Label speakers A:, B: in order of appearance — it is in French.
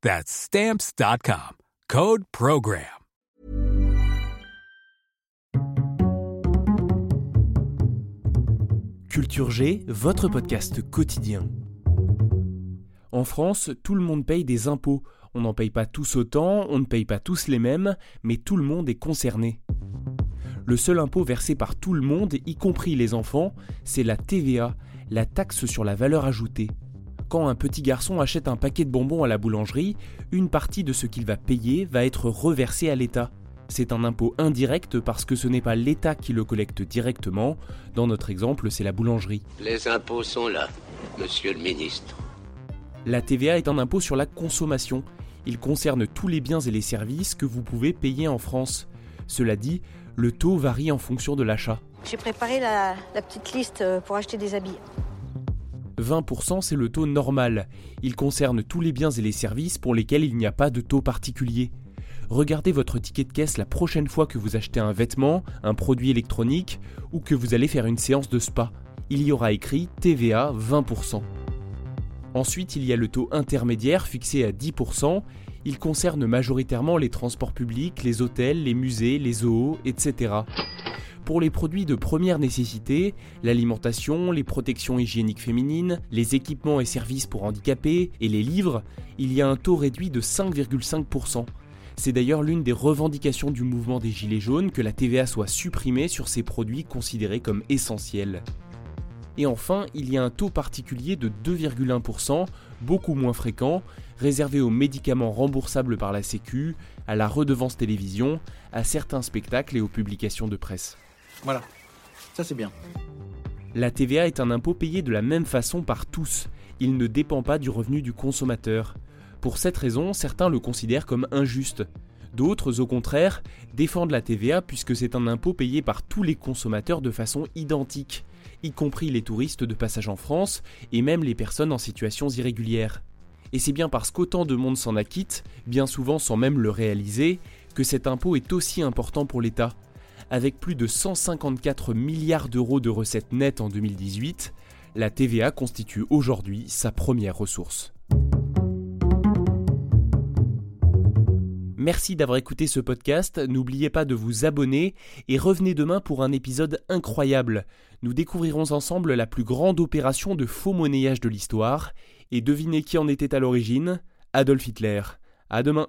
A: That's stamps.com. Code Program.
B: Culture G, votre podcast quotidien. En France, tout le monde paye des impôts. On n'en paye pas tous autant, on ne paye pas tous les mêmes, mais tout le monde est concerné. Le seul impôt versé par tout le monde, y compris les enfants, c'est la TVA, la taxe sur la valeur ajoutée. Quand un petit garçon achète un paquet de bonbons à la boulangerie, une partie de ce qu'il va payer va être reversée à l'État. C'est un impôt indirect parce que ce n'est pas l'État qui le collecte directement. Dans notre exemple, c'est la boulangerie.
C: Les impôts sont là, monsieur le ministre.
B: La TVA est un impôt sur la consommation. Il concerne tous les biens et les services que vous pouvez payer en France. Cela dit, le taux varie en fonction de l'achat.
D: J'ai préparé la, la petite liste euh, pour acheter des habits.
B: 20% c'est le taux normal. Il concerne tous les biens et les services pour lesquels il n'y a pas de taux particulier. Regardez votre ticket de caisse la prochaine fois que vous achetez un vêtement, un produit électronique ou que vous allez faire une séance de spa. Il y aura écrit TVA 20%. Ensuite, il y a le taux intermédiaire fixé à 10%. Il concerne majoritairement les transports publics, les hôtels, les musées, les zoos, etc. Pour les produits de première nécessité, l'alimentation, les protections hygiéniques féminines, les équipements et services pour handicapés et les livres, il y a un taux réduit de 5,5%. C'est d'ailleurs l'une des revendications du mouvement des Gilets jaunes que la TVA soit supprimée sur ces produits considérés comme essentiels. Et enfin, il y a un taux particulier de 2,1%, beaucoup moins fréquent, réservé aux médicaments remboursables par la Sécu, à la redevance télévision, à certains spectacles et aux publications de presse.
E: Voilà, ça c'est bien.
B: La TVA est un impôt payé de la même façon par tous. Il ne dépend pas du revenu du consommateur. Pour cette raison, certains le considèrent comme injuste. D'autres, au contraire, défendent la TVA puisque c'est un impôt payé par tous les consommateurs de façon identique, y compris les touristes de passage en France et même les personnes en situations irrégulières. Et c'est bien parce qu'autant de monde s'en acquitte, bien souvent sans même le réaliser, que cet impôt est aussi important pour l'État. Avec plus de 154 milliards d'euros de recettes nettes en 2018, la TVA constitue aujourd'hui sa première ressource. Merci d'avoir écouté ce podcast, n'oubliez pas de vous abonner et revenez demain pour un épisode incroyable. Nous découvrirons ensemble la plus grande opération de faux monnayage de l'histoire et devinez qui en était à l'origine? Adolf Hitler. À demain.